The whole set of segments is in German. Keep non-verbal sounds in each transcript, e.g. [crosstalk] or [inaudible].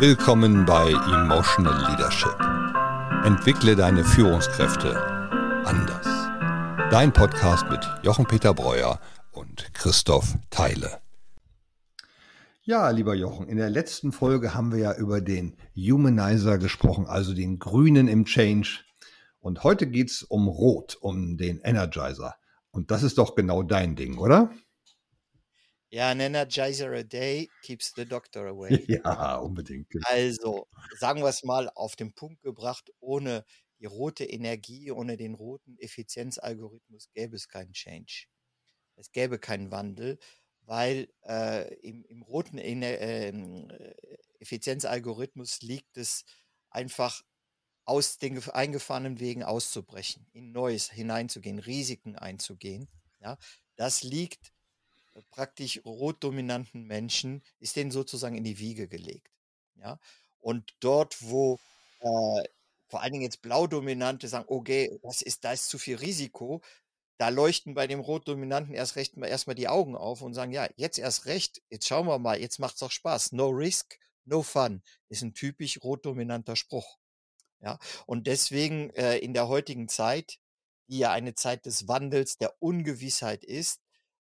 Willkommen bei Emotional Leadership. Entwickle deine Führungskräfte anders. Dein Podcast mit Jochen Peter Breuer und Christoph Theile. Ja, lieber Jochen, in der letzten Folge haben wir ja über den Humanizer gesprochen, also den Grünen im Change. Und heute geht es um Rot, um den Energizer. Und das ist doch genau dein Ding, oder? Ja, an Energizer a day keeps the doctor away. [laughs] Ja, unbedingt. Genau. Also, sagen wir es mal auf den Punkt gebracht, ohne die rote Energie, ohne den roten Effizienzalgorithmus gäbe es keinen Change. Es gäbe keinen Wandel, weil äh, im, im, roten äh, Effizienzalgorithmus liegt es einfach aus den eingefahrenen Wegen auszubrechen, in Neues hineinzugehen, Risiken einzugehen. Ja, das liegt praktisch rotdominanten Menschen, ist denen sozusagen in die Wiege gelegt. Ja? Und dort, wo äh, vor allen Dingen jetzt Blaudominante sagen, okay, das ist, da ist zu viel Risiko, da leuchten bei dem Rotdominanten erst recht mal erstmal die Augen auf und sagen, ja, jetzt erst recht, jetzt schauen wir mal, jetzt macht's auch Spaß. No risk, no fun ist ein typisch rotdominanter Spruch. Ja, und deswegen äh, in der heutigen Zeit, die ja eine Zeit des Wandels, der Ungewissheit ist,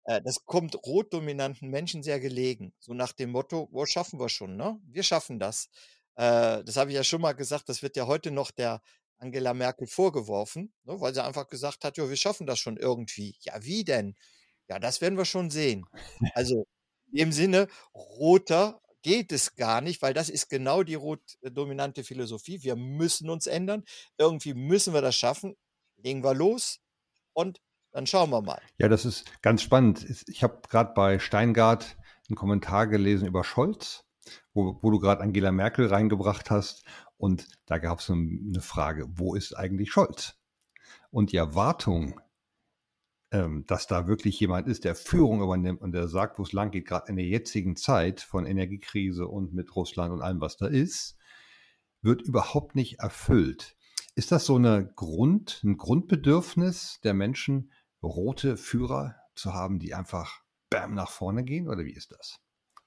das kommt rotdominanten Menschen sehr gelegen. So nach dem Motto, wo schaffen wir schon, ne? Wir schaffen das. Äh, das habe ich ja schon mal gesagt, das wird ja heute noch der Angela Merkel vorgeworfen, ne, weil sie einfach gesagt hat, ja, wir schaffen das schon irgendwie. Ja, wie denn? Ja, das werden wir schon sehen. Also im Sinne, roter geht es gar nicht, weil das ist genau die rot-dominante Philosophie. Wir müssen uns ändern. Irgendwie müssen wir das schaffen. Legen wir los und dann schauen wir mal. Ja, das ist ganz spannend. Ich habe gerade bei Steingart einen Kommentar gelesen über Scholz, wo, wo du gerade Angela Merkel reingebracht hast. Und da gab es eine Frage, wo ist eigentlich Scholz? Und die Erwartung, ähm, dass da wirklich jemand ist, der Führung übernimmt und der sagt, wo es lang geht, gerade in der jetzigen Zeit von Energiekrise und mit Russland und allem, was da ist, wird überhaupt nicht erfüllt. Ist das so eine Grund, ein Grundbedürfnis der Menschen, rote Führer zu haben, die einfach bam nach vorne gehen? Oder wie ist das?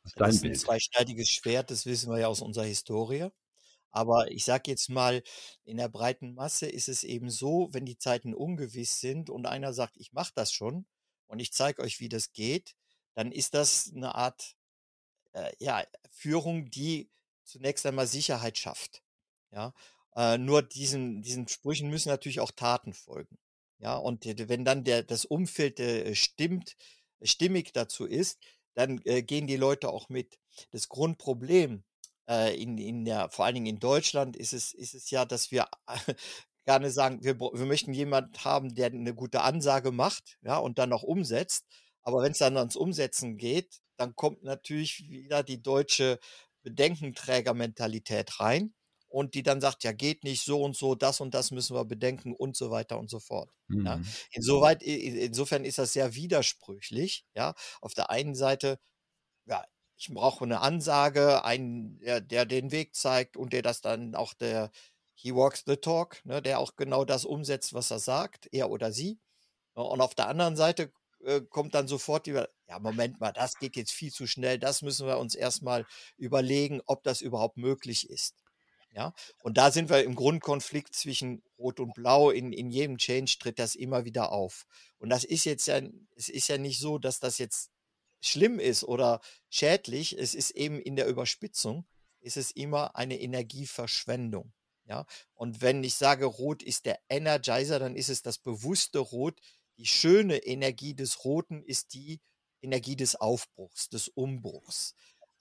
ist das ist ein zweischneidiges Schwert, das wissen wir ja aus unserer Historie. Aber ich sage jetzt mal, in der breiten Masse ist es eben so, wenn die Zeiten ungewiss sind und einer sagt, ich mache das schon und ich zeige euch, wie das geht, dann ist das eine Art äh, ja, Führung, die zunächst einmal Sicherheit schafft. Ja, äh, nur diesen, diesen Sprüchen müssen natürlich auch Taten folgen. Ja, und wenn dann der, das Umfeld äh, stimmt, stimmig dazu ist, dann äh, gehen die Leute auch mit. Das Grundproblem äh, in, in der, vor allen Dingen in Deutschland ist es, ist es ja, dass wir [laughs] gerne sagen, wir, wir möchten jemanden haben, der eine gute Ansage macht, ja, und dann auch umsetzt. Aber wenn es dann ans Umsetzen geht, dann kommt natürlich wieder die deutsche Bedenkenträgermentalität rein und die dann sagt, ja, geht nicht so und so, das und das müssen wir bedenken und so weiter und so fort. Mhm. Ja. Insoweit, insofern ist das sehr widersprüchlich. Ja, auf der einen Seite, ja, ich brauche eine Ansage, einen, der, der den Weg zeigt und der das dann auch der He walks the talk, ne, der auch genau das umsetzt, was er sagt, er oder sie. Und auf der anderen Seite äh, kommt dann sofort die, ja, Moment mal, das geht jetzt viel zu schnell, das müssen wir uns erstmal überlegen, ob das überhaupt möglich ist. Ja, und da sind wir im Grundkonflikt zwischen Rot und Blau. In, in jedem Change tritt das immer wieder auf. Und das ist jetzt ja, es ist ja nicht so, dass das jetzt schlimm ist oder schädlich. Es ist eben in der Überspitzung, ist es immer eine Energieverschwendung. Ja, und wenn ich sage, Rot ist der Energizer, dann ist es das bewusste Rot. Die schöne Energie des Roten ist die Energie des Aufbruchs, des Umbruchs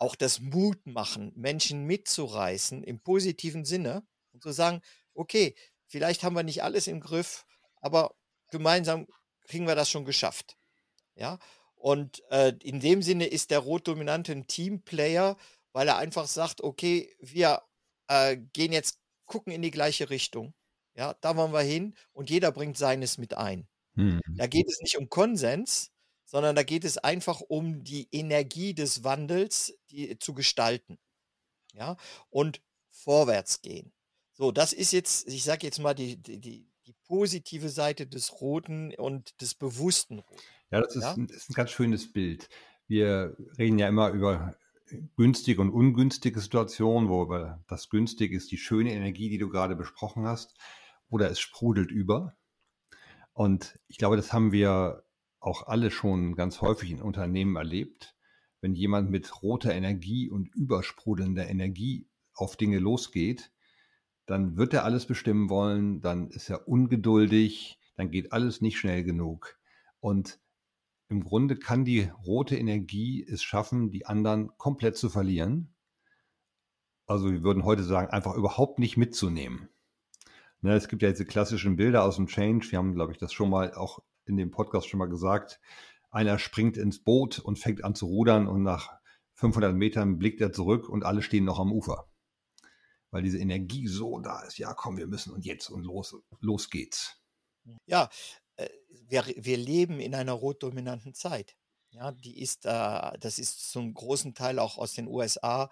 auch das Mut machen, Menschen mitzureißen im positiven Sinne und zu sagen, okay, vielleicht haben wir nicht alles im Griff, aber gemeinsam kriegen wir das schon geschafft. Ja, und äh, in dem Sinne ist der Rot-Dominante ein Teamplayer, weil er einfach sagt, okay, wir äh, gehen jetzt, gucken in die gleiche Richtung. Ja, da wollen wir hin und jeder bringt seines mit ein. Mhm. Da geht es nicht um Konsens, sondern da geht es einfach um die Energie des Wandels die, zu gestalten. Ja, und vorwärts gehen. So, das ist jetzt, ich sage jetzt mal, die, die, die positive Seite des Roten und des bewussten Roten. Ja, das ist, ja? Ein, ist ein ganz schönes Bild. Wir reden ja immer über günstige und ungünstige Situation, wo das günstig ist die schöne Energie, die du gerade besprochen hast, oder es sprudelt über. Und ich glaube, das haben wir auch alle schon ganz häufig in Unternehmen erlebt. Wenn jemand mit roter Energie und übersprudelnder Energie auf Dinge losgeht, dann wird er alles bestimmen wollen, dann ist er ungeduldig, dann geht alles nicht schnell genug. Und im Grunde kann die rote Energie es schaffen, die anderen komplett zu verlieren. Also wir würden heute sagen, einfach überhaupt nicht mitzunehmen. Ne, es gibt ja diese klassischen Bilder aus dem Change. Wir haben, glaube ich, das schon mal auch in dem Podcast schon mal gesagt. Einer springt ins Boot und fängt an zu rudern und nach 500 Metern blickt er zurück und alle stehen noch am Ufer. Weil diese Energie so da ist. Ja, komm, wir müssen und jetzt und los, los geht's. Ja, äh, wir, wir leben in einer rotdominanten Zeit. Ja, die ist, äh, das ist zum großen Teil auch aus den USA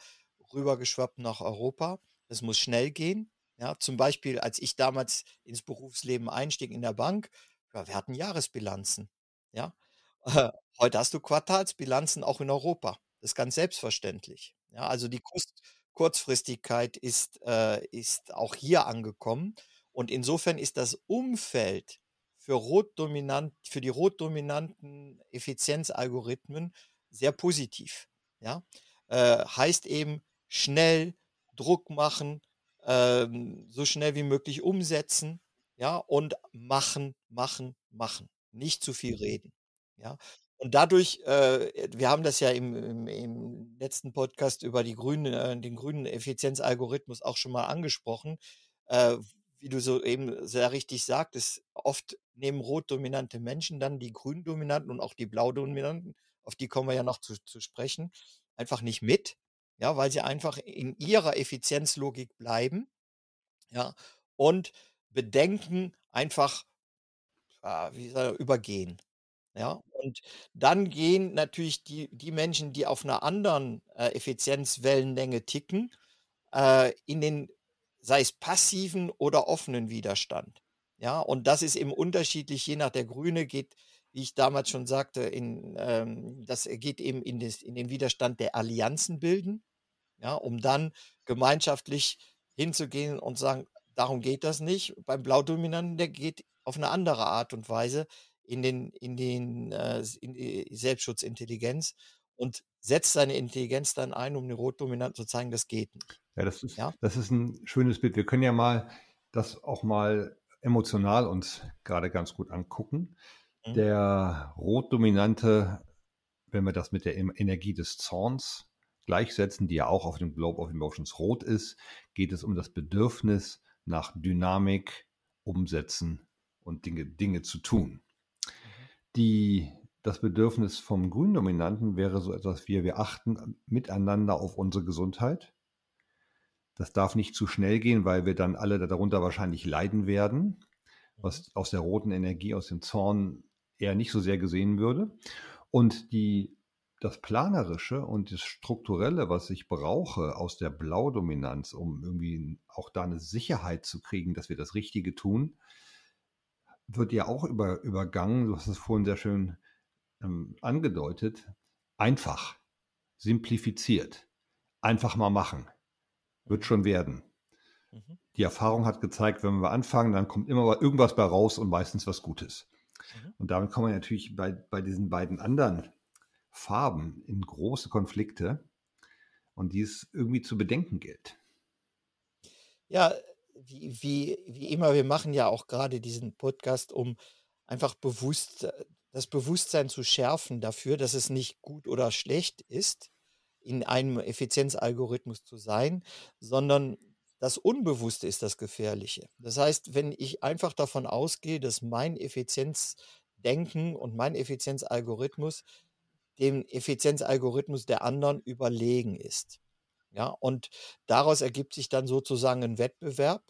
rübergeschwappt nach Europa. Das muss schnell gehen. Ja, zum Beispiel, als ich damals ins Berufsleben einstieg in der Bank, ja, wir hatten Jahresbilanzen. Ja, [laughs] heute hast du Quartalsbilanzen auch in Europa. Das ist ganz selbstverständlich. Ja, also die Kurz Kurzfristigkeit ist, äh, ist auch hier angekommen. Und insofern ist das Umfeld für rotdominant, für die rotdominanten Effizienzalgorithmen sehr positiv. Ja? Äh, heißt eben schnell Druck machen, ähm, so schnell wie möglich umsetzen, ja, und machen, machen, machen. Nicht zu viel reden. Ja. Und dadurch, äh, wir haben das ja im, im, im letzten Podcast über die grünen, äh, den grünen Effizienzalgorithmus auch schon mal angesprochen, äh, wie du so eben sehr richtig sagtest, oft nehmen rot-dominante Menschen dann die grün-dominanten und auch die blau-dominanten, auf die kommen wir ja noch zu, zu sprechen, einfach nicht mit, ja, weil sie einfach in ihrer Effizienzlogik bleiben, ja, und Bedenken einfach äh, wie soll, übergehen. Ja, und dann gehen natürlich die, die Menschen, die auf einer anderen äh, Effizienzwellenlänge ticken, äh, in den sei es passiven oder offenen Widerstand. Ja, und das ist eben unterschiedlich, je nach der Grüne geht, wie ich damals schon sagte, in, ähm, das geht eben in, des, in den Widerstand der Allianzen bilden, ja, um dann gemeinschaftlich hinzugehen und sagen, darum geht das nicht. Beim Blaudominanten, der geht auf eine andere Art und Weise in den, in den äh, in die Selbstschutzintelligenz und setzt seine Intelligenz dann ein, um den Rotdominanten zu zeigen, das geht nicht. Ja, das ist, ja? das ist ein schönes Bild. Wir können ja mal das auch mal emotional uns gerade ganz gut angucken. Mhm. Der Rotdominante, wenn wir das mit der Energie des Zorns gleichsetzen, die ja auch auf dem Globe of Emotions rot ist, geht es um das Bedürfnis nach Dynamik, Umsetzen und Dinge, Dinge zu tun. Mhm. Die das Bedürfnis vom Gründominanten wäre so etwas wie, wir achten miteinander auf unsere Gesundheit. Das darf nicht zu schnell gehen, weil wir dann alle darunter wahrscheinlich leiden werden, was mhm. aus der roten Energie, aus dem Zorn eher nicht so sehr gesehen würde. Und die, das Planerische und das Strukturelle, was ich brauche aus der Blaudominanz, um irgendwie auch da eine Sicherheit zu kriegen, dass wir das Richtige tun, wird ja auch über, übergangen. Du hast es vorhin sehr schön ähm, angedeutet, einfach, simplifiziert, einfach mal machen, wird schon werden. Mhm. Die Erfahrung hat gezeigt, wenn wir anfangen, dann kommt immer irgendwas bei raus und meistens was Gutes. Mhm. Und damit kommen wir natürlich bei, bei diesen beiden anderen Farben in große Konflikte und die es irgendwie zu bedenken gilt. Ja, wie, wie, wie immer, wir machen ja auch gerade diesen Podcast, um einfach bewusst das Bewusstsein zu schärfen dafür, dass es nicht gut oder schlecht ist, in einem Effizienzalgorithmus zu sein, sondern das Unbewusste ist das Gefährliche. Das heißt, wenn ich einfach davon ausgehe, dass mein Effizienzdenken und mein Effizienzalgorithmus dem Effizienzalgorithmus der anderen überlegen ist. Ja, und daraus ergibt sich dann sozusagen ein Wettbewerb.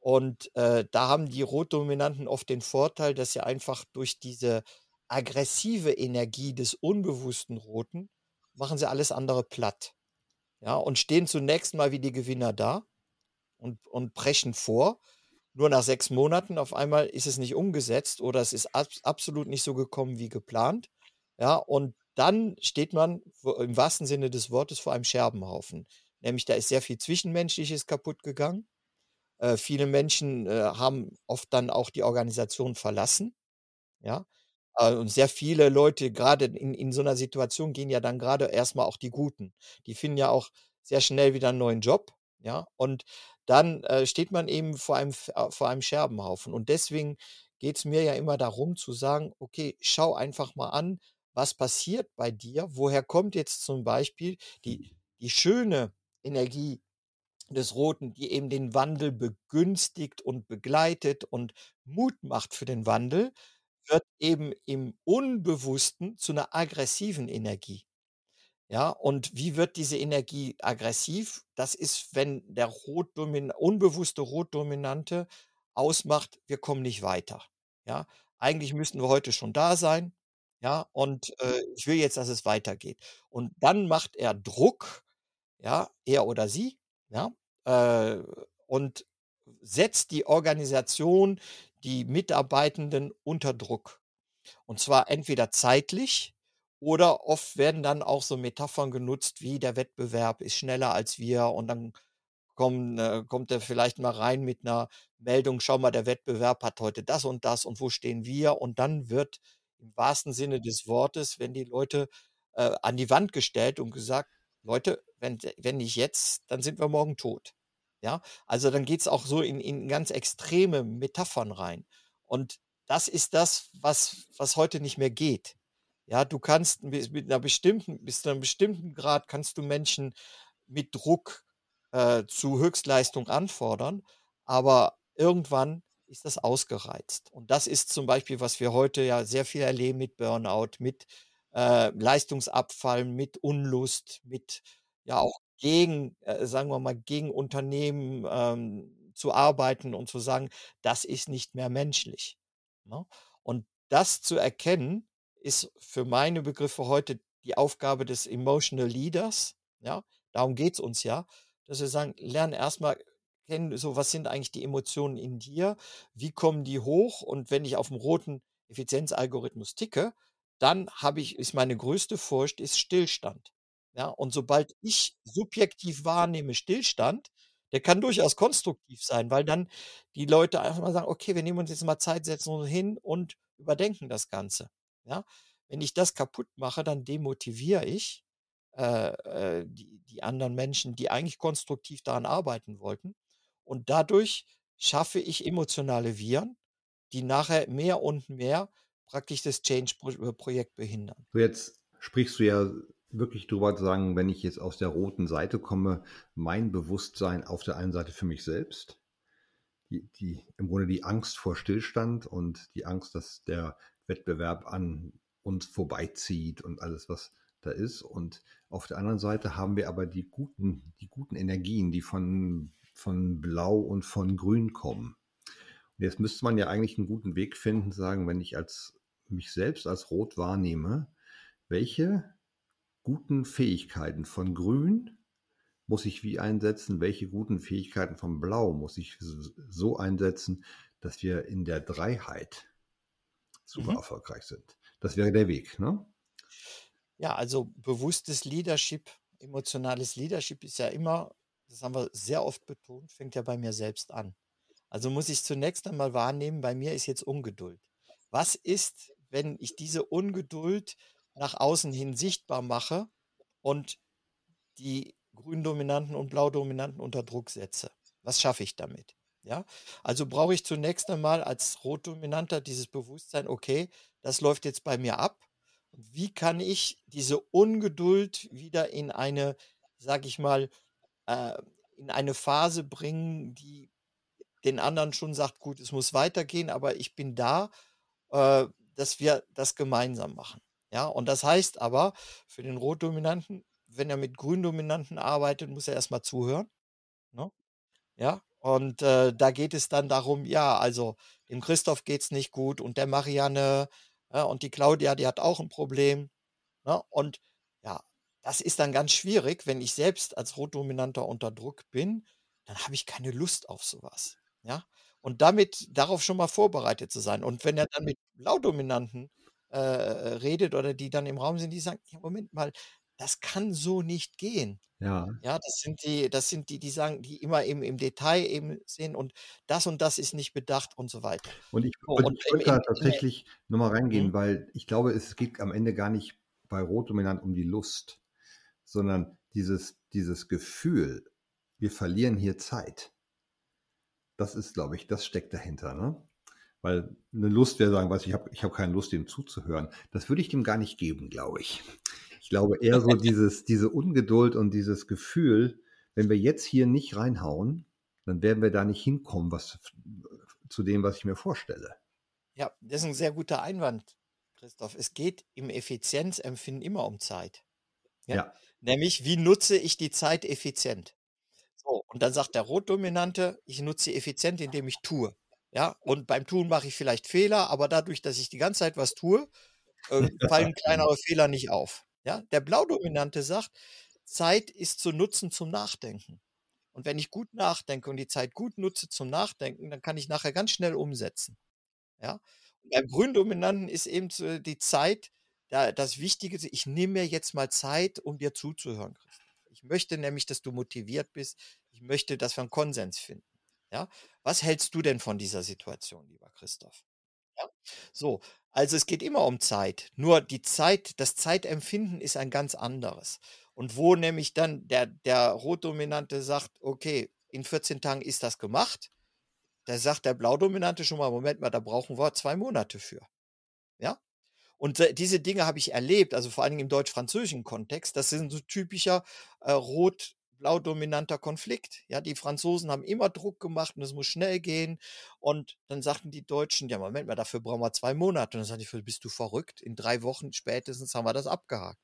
Und äh, da haben die Rotdominanten oft den Vorteil, dass sie einfach durch diese aggressive Energie des unbewussten Roten machen sie alles andere platt. Ja, und stehen zunächst mal wie die Gewinner da und, und brechen vor. Nur nach sechs Monaten auf einmal ist es nicht umgesetzt oder es ist ab, absolut nicht so gekommen wie geplant. Ja, und dann steht man im wahrsten Sinne des Wortes vor einem Scherbenhaufen. Nämlich da ist sehr viel Zwischenmenschliches kaputt gegangen. Äh, viele Menschen äh, haben oft dann auch die Organisation verlassen. Ja. Äh, und sehr viele Leute, gerade in, in so einer Situation, gehen ja dann gerade erstmal auch die Guten. Die finden ja auch sehr schnell wieder einen neuen Job. Ja. Und dann äh, steht man eben vor einem, äh, vor einem Scherbenhaufen. Und deswegen geht es mir ja immer darum zu sagen, okay, schau einfach mal an, was passiert bei dir? Woher kommt jetzt zum Beispiel die, die schöne Energie des Roten, die eben den Wandel begünstigt und begleitet und Mut macht für den Wandel, wird eben im Unbewussten zu einer aggressiven Energie. Ja, und wie wird diese Energie aggressiv? Das ist, wenn der Rotdomin unbewusste Rotdominante ausmacht, wir kommen nicht weiter. Ja, eigentlich müssten wir heute schon da sein. Ja, und äh, ich will jetzt, dass es weitergeht. Und dann macht er Druck, ja, er oder sie, ja, äh, und setzt die Organisation, die Mitarbeitenden unter Druck. Und zwar entweder zeitlich oder oft werden dann auch so Metaphern genutzt, wie der Wettbewerb ist schneller als wir und dann kommen, äh, kommt er vielleicht mal rein mit einer Meldung, schau mal, der Wettbewerb hat heute das und das und wo stehen wir? Und dann wird im wahrsten Sinne des Wortes, wenn die Leute äh, an die Wand gestellt und gesagt, Leute, wenn, wenn nicht jetzt, dann sind wir morgen tot. Ja, also dann geht es auch so in, in ganz extreme Metaphern rein. Und das ist das, was, was heute nicht mehr geht. Ja, du kannst mit einer bestimmten, bis zu einem bestimmten Grad kannst du Menschen mit Druck äh, zu Höchstleistung anfordern, aber irgendwann ist das ausgereizt. Und das ist zum Beispiel, was wir heute ja sehr viel erleben mit Burnout, mit äh, Leistungsabfall, mit Unlust, mit ja auch gegen, äh, sagen wir mal, gegen Unternehmen ähm, zu arbeiten und zu sagen, das ist nicht mehr menschlich. Ne? Und das zu erkennen, ist für meine Begriffe heute die Aufgabe des Emotional Leaders. Ja, darum geht es uns ja, dass wir sagen, lernen erstmal kennen, so was sind eigentlich die Emotionen in dir, wie kommen die hoch und wenn ich auf dem roten Effizienzalgorithmus ticke, dann habe ich, ist meine größte Furcht, ist Stillstand. Ja, und sobald ich subjektiv wahrnehme Stillstand, der kann durchaus konstruktiv sein, weil dann die Leute einfach mal sagen, okay, wir nehmen uns jetzt mal Zeit, setzen uns hin und überdenken das Ganze. Ja, wenn ich das kaputt mache, dann demotiviere ich äh, äh, die, die anderen Menschen, die eigentlich konstruktiv daran arbeiten wollten. Und dadurch schaffe ich emotionale Viren, die nachher mehr und mehr praktisch das Change-Projekt behindern. Jetzt sprichst du ja wirklich drüber zu sagen, wenn ich jetzt aus der roten Seite komme, mein Bewusstsein auf der einen Seite für mich selbst, die, die, im Grunde die Angst vor Stillstand und die Angst, dass der Wettbewerb an uns vorbeizieht und alles, was da ist. Und auf der anderen Seite haben wir aber die guten, die guten Energien, die von, von Blau und von Grün kommen. Und jetzt müsste man ja eigentlich einen guten Weg finden, sagen, wenn ich als mich selbst als Rot wahrnehme, welche guten Fähigkeiten von Grün muss ich wie einsetzen, welche guten Fähigkeiten von Blau muss ich so einsetzen, dass wir in der Dreiheit super mhm. erfolgreich sind. Das wäre der Weg, ne? Ja, also bewusstes Leadership, emotionales Leadership ist ja immer, das haben wir sehr oft betont, fängt ja bei mir selbst an. Also muss ich zunächst einmal wahrnehmen, bei mir ist jetzt Ungeduld. Was ist, wenn ich diese Ungeduld nach außen hin sichtbar mache und die Gründominanten und Blaudominanten unter Druck setze. Was schaffe ich damit? Ja, also brauche ich zunächst einmal als Rotdominanter dieses Bewusstsein, okay, das läuft jetzt bei mir ab. Wie kann ich diese Ungeduld wieder in eine, sage ich mal, äh, in eine Phase bringen, die den anderen schon sagt, gut, es muss weitergehen, aber ich bin da, äh, dass wir das gemeinsam machen. Ja, und das heißt aber für den Rotdominanten, wenn er mit Gründominanten arbeitet, muss er erstmal zuhören. Ne? Ja, und äh, da geht es dann darum, ja, also dem Christoph geht es nicht gut und der Marianne ja, und die Claudia, die hat auch ein Problem. Ne? Und das ist dann ganz schwierig, wenn ich selbst als Rotdominanter unter Druck bin, dann habe ich keine Lust auf sowas. Ja, und damit darauf schon mal vorbereitet zu sein. Und wenn er dann mit Blaudominanten äh, redet oder die dann im Raum sind, die sagen, ja, Moment mal, das kann so nicht gehen. Ja. Ja, das sind die, das sind die, die sagen, die immer eben im Detail eben sehen und das und das ist nicht bedacht und so weiter. Und ich, und und ich wollte da tatsächlich nochmal reingehen, mhm. weil ich glaube, es geht am Ende gar nicht bei Rotdominant um die Lust, sondern dieses, dieses Gefühl, wir verlieren hier Zeit. Das ist, glaube ich, das steckt dahinter. Ne? Weil eine Lust wäre sagen, was ich habe ich hab keine Lust, dem zuzuhören. Das würde ich dem gar nicht geben, glaube ich. Ich glaube eher so dieses, diese Ungeduld und dieses Gefühl, wenn wir jetzt hier nicht reinhauen, dann werden wir da nicht hinkommen, was zu dem, was ich mir vorstelle. Ja, das ist ein sehr guter Einwand, Christoph. Es geht im Effizienzempfinden immer um Zeit. Ja? ja. Nämlich, wie nutze ich die Zeit effizient? So, und dann sagt der Rotdominante, ich nutze sie effizient, indem ich tue. Ja, und beim Tun mache ich vielleicht Fehler, aber dadurch, dass ich die ganze Zeit was tue, äh, fallen kleinere [laughs] Fehler nicht auf. Ja, der Blaudominante sagt, Zeit ist zu nutzen zum Nachdenken. Und wenn ich gut nachdenke und die Zeit gut nutze zum Nachdenken, dann kann ich nachher ganz schnell umsetzen. Ja. Und beim Gründominanten ist eben die Zeit da, das Wichtige. Ich nehme mir jetzt mal Zeit, um dir zuzuhören, Christoph. Ich möchte nämlich, dass du motiviert bist. Ich möchte, dass wir einen Konsens finden. Ja. Was hältst du denn von dieser Situation, lieber Christoph? Ja. So, also es geht immer um Zeit. Nur die Zeit, das Zeitempfinden ist ein ganz anderes. Und wo nämlich dann der, der Rotdominante sagt, okay, in 14 Tagen ist das gemacht, da sagt der Blaudominante schon mal, Moment mal, da brauchen wir zwei Monate für. Ja? Und äh, diese Dinge habe ich erlebt, also vor allen Dingen im deutsch-französischen Kontext. Das sind so typischer äh, Rot, blau-dominanter Konflikt. Ja, die Franzosen haben immer Druck gemacht und es muss schnell gehen. Und dann sagten die Deutschen, ja, Moment mal, dafür brauchen wir zwei Monate. Und dann sagte ich, bist du verrückt? In drei Wochen spätestens haben wir das abgehakt.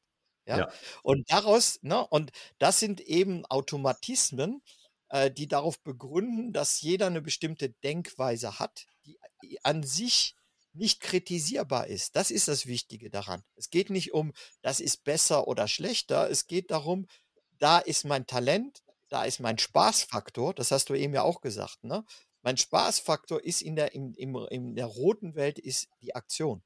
Ja. ja. Und daraus, ne, und das sind eben Automatismen, äh, die darauf begründen, dass jeder eine bestimmte Denkweise hat, die an sich nicht kritisierbar ist. Das ist das Wichtige daran. Es geht nicht um, das ist besser oder schlechter. Es geht darum, da ist mein Talent, da ist mein Spaßfaktor, das hast du eben ja auch gesagt, ne? Mein Spaßfaktor ist in der, in, in, in der roten Welt ist die Aktion.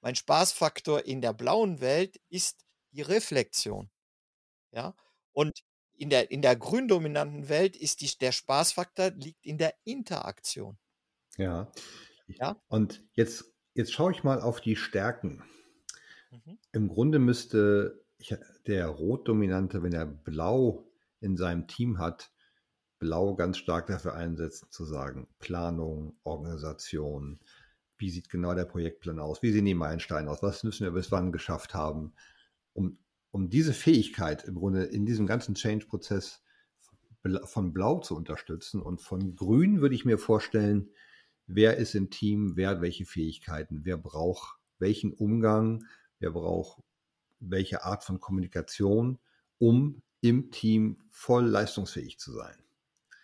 Mein Spaßfaktor in der blauen Welt ist die Reflexion. Ja. Und in der, in der gründominanten Welt ist die, der Spaßfaktor liegt in der Interaktion. Ja. Ja? Und jetzt, jetzt schaue ich mal auf die Stärken. Mhm. Im Grunde müsste ich, der Rotdominante, wenn er Blau in seinem Team hat, Blau ganz stark dafür einsetzen, zu sagen, Planung, Organisation, wie sieht genau der Projektplan aus, wie sehen die Meilensteine aus, was müssen wir bis wann geschafft haben, um, um diese Fähigkeit im Grunde in diesem ganzen Change-Prozess von Blau zu unterstützen. Und von Grün würde ich mir vorstellen, wer ist im Team, wer hat welche Fähigkeiten, wer braucht welchen Umgang, wer braucht welche Art von Kommunikation, um im Team voll leistungsfähig zu sein.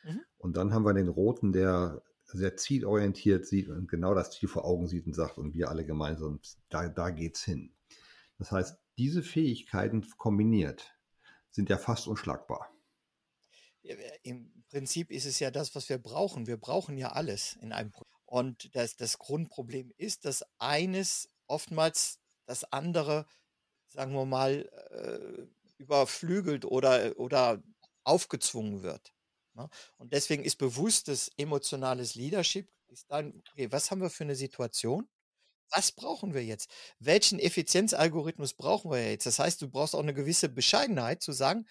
Mhm. Und dann haben wir den Roten, der sehr zielorientiert sieht und genau das Ziel vor Augen sieht und sagt, und wir alle gemeinsam, da, da geht's hin. Das heißt, diese Fähigkeiten kombiniert sind ja fast unschlagbar. Im Prinzip ist es ja das, was wir brauchen. Wir brauchen ja alles in einem Projekt. Und das, das Grundproblem ist, dass eines oftmals das andere sagen wir mal, äh, überflügelt oder, oder aufgezwungen wird. Ne? Und deswegen ist bewusstes emotionales Leadership, ist dann, okay, was haben wir für eine Situation? Was brauchen wir jetzt? Welchen Effizienzalgorithmus brauchen wir jetzt? Das heißt, du brauchst auch eine gewisse Bescheidenheit zu sagen,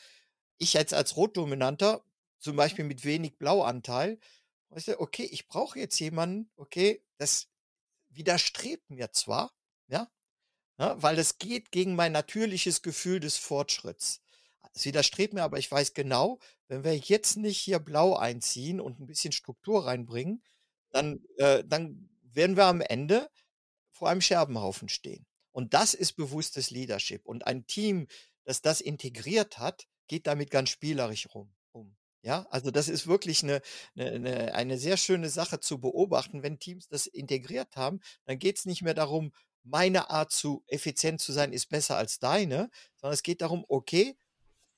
ich jetzt als Rotdominanter, zum Beispiel mit wenig Blauanteil, weißt du, okay, ich brauche jetzt jemanden, okay, das widerstrebt mir zwar, ja, ja, ne, weil es geht gegen mein natürliches Gefühl des Fortschritts. Es widerstrebt mir, aber ich weiß genau, wenn wir jetzt nicht hier blau einziehen und ein bisschen Struktur reinbringen, dann, äh, dann werden wir am Ende vor einem Scherbenhaufen stehen. Und das ist bewusstes Leadership. Und ein Team, das das integriert hat, geht damit ganz spielerisch rum. Ja, also das ist wirklich eine, eine, eine sehr schöne Sache zu beobachten. Wenn Teams das integriert haben, dann geht es nicht mehr darum, meine Art zu effizient zu sein ist besser als deine, sondern es geht darum, okay,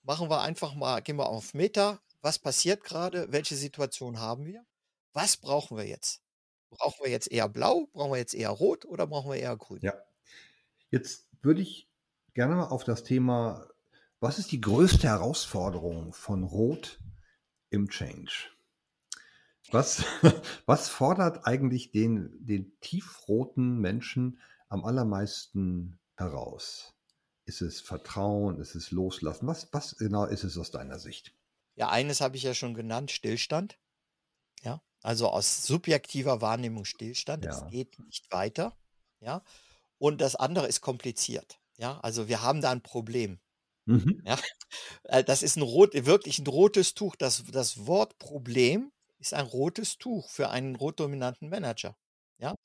machen wir einfach mal, gehen wir auf Meta, was passiert gerade, welche Situation haben wir, was brauchen wir jetzt? Brauchen wir jetzt eher blau, brauchen wir jetzt eher rot oder brauchen wir eher grün? Ja, Jetzt würde ich gerne mal auf das Thema, was ist die größte Herausforderung von Rot im Change? Was, [laughs] was fordert eigentlich den, den tiefroten Menschen am allermeisten heraus? Ist es Vertrauen? Ist es Loslassen? Was, was genau ist es aus deiner Sicht? Ja, eines habe ich ja schon genannt, Stillstand. Ja, also aus subjektiver Wahrnehmung Stillstand. Ja. Es geht nicht weiter. Ja, und das andere ist kompliziert. Ja, also wir haben da ein Problem. Mhm. Ja, [laughs] das ist ein rot, wirklich ein rotes Tuch. Das, das Wort Problem ist ein rotes Tuch für einen rotdominanten Manager. Ja,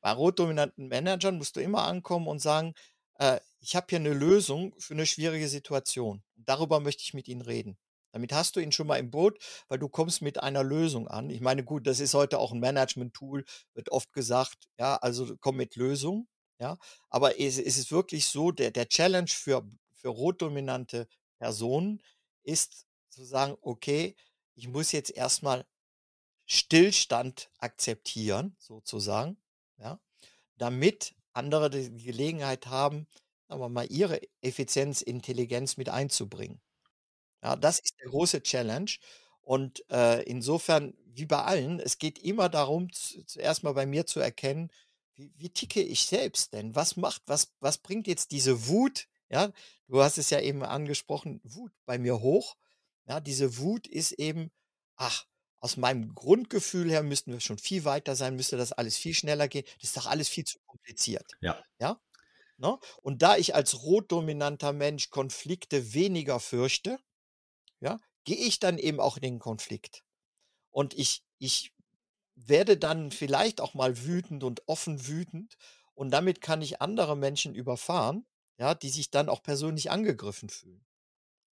bei rotdominanten Managern musst du immer ankommen und sagen, äh, ich habe hier eine Lösung für eine schwierige Situation. Darüber möchte ich mit Ihnen reden. Damit hast du ihn schon mal im Boot, weil du kommst mit einer Lösung an. Ich meine, gut, das ist heute auch ein Management-Tool, wird oft gesagt, ja, also komm mit Lösung, ja. Aber es, es ist wirklich so, der, der Challenge für, für rotdominante Personen ist zu sagen, okay, ich muss jetzt erstmal Stillstand akzeptieren, sozusagen, ja, damit andere die Gelegenheit haben, aber mal ihre Effizienz, Intelligenz mit einzubringen. Ja, das ist der große Challenge. Und äh, insofern, wie bei allen, es geht immer darum, zuerst mal bei mir zu erkennen, wie, wie ticke ich selbst denn? Was macht, was, was bringt jetzt diese Wut? Ja, du hast es ja eben angesprochen, Wut bei mir hoch. Ja, diese Wut ist eben, ach, aus meinem Grundgefühl her müssten wir schon viel weiter sein, müsste das alles viel schneller gehen. Das ist doch alles viel zu kompliziert. Ja. Ja. Ne? Und da ich als rotdominanter Mensch Konflikte weniger fürchte, ja, gehe ich dann eben auch in den Konflikt. Und ich, ich werde dann vielleicht auch mal wütend und offen wütend. Und damit kann ich andere Menschen überfahren, ja, die sich dann auch persönlich angegriffen fühlen.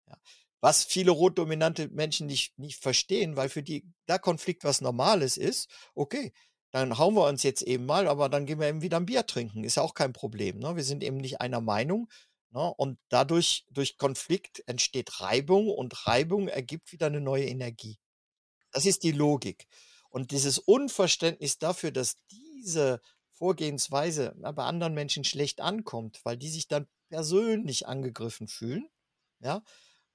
Ja. Was viele rotdominante Menschen nicht, nicht verstehen, weil für die da Konflikt was Normales ist, okay, dann hauen wir uns jetzt eben mal, aber dann gehen wir eben wieder ein Bier trinken. Ist ja auch kein Problem. Ne? Wir sind eben nicht einer Meinung. Ne? Und dadurch, durch Konflikt entsteht Reibung und Reibung ergibt wieder eine neue Energie. Das ist die Logik. Und dieses Unverständnis dafür, dass diese Vorgehensweise bei anderen Menschen schlecht ankommt, weil die sich dann persönlich angegriffen fühlen, ja,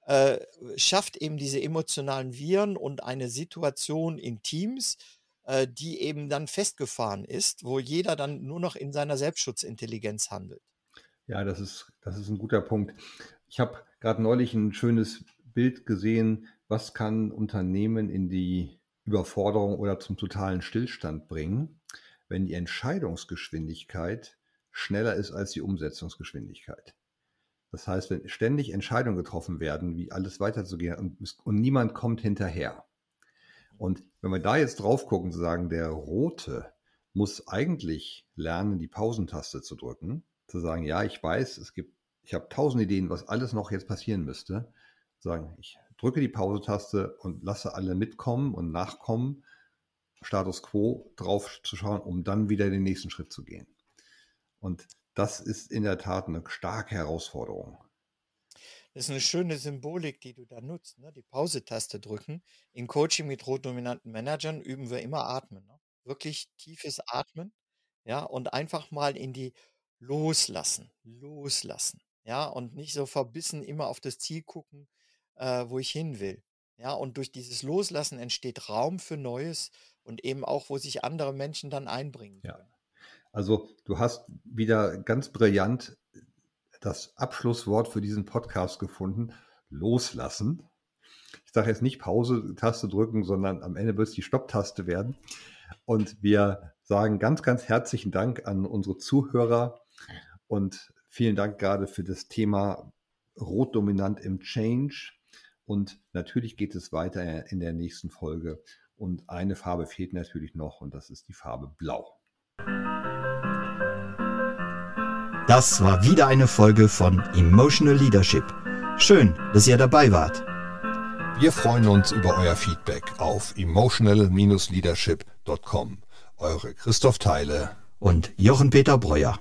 äh, schafft eben diese emotionalen Viren und eine Situation in Teams, äh, die eben dann festgefahren ist, wo jeder dann nur noch in seiner Selbstschutzintelligenz handelt. Ja, das ist, das ist ein guter Punkt. Ich habe gerade neulich ein schönes Bild gesehen, was kann Unternehmen in die Überforderung oder zum totalen Stillstand bringen, wenn die Entscheidungsgeschwindigkeit schneller ist als die Umsetzungsgeschwindigkeit. Das heißt, wenn ständig Entscheidungen getroffen werden, wie alles weiterzugehen und, und niemand kommt hinterher. Und wenn wir da jetzt drauf gucken, zu sagen, der Rote muss eigentlich lernen, die Pausentaste zu drücken, zu sagen, ja, ich weiß, es gibt, ich habe tausend Ideen, was alles noch jetzt passieren müsste. Sagen, ich drücke die Pausetaste und lasse alle mitkommen und nachkommen, Status quo drauf zu schauen, um dann wieder den nächsten Schritt zu gehen. Und das ist in der Tat eine starke Herausforderung. Das ist eine schöne Symbolik, die du da nutzt. Ne? Die Pause-Taste drücken. Im Coaching mit rotdominanten Managern üben wir immer Atmen. Ne? Wirklich tiefes Atmen. Ja, und einfach mal in die Loslassen, loslassen. Ja, und nicht so verbissen immer auf das Ziel gucken, äh, wo ich hin will. Ja, und durch dieses Loslassen entsteht Raum für Neues und eben auch, wo sich andere Menschen dann einbringen können. Ja. Also du hast wieder ganz brillant das Abschlusswort für diesen Podcast gefunden. Loslassen. Ich sage jetzt nicht Pause-Taste drücken, sondern am Ende wird es die Stopp-Taste werden. Und wir sagen ganz, ganz herzlichen Dank an unsere Zuhörer und vielen Dank gerade für das Thema Rotdominant im Change. Und natürlich geht es weiter in der nächsten Folge. Und eine Farbe fehlt natürlich noch und das ist die Farbe Blau. Das war wieder eine Folge von Emotional Leadership. Schön, dass ihr dabei wart. Wir freuen uns über euer Feedback auf emotional-leadership.com. Eure Christoph Teile und Jochen Peter Breuer.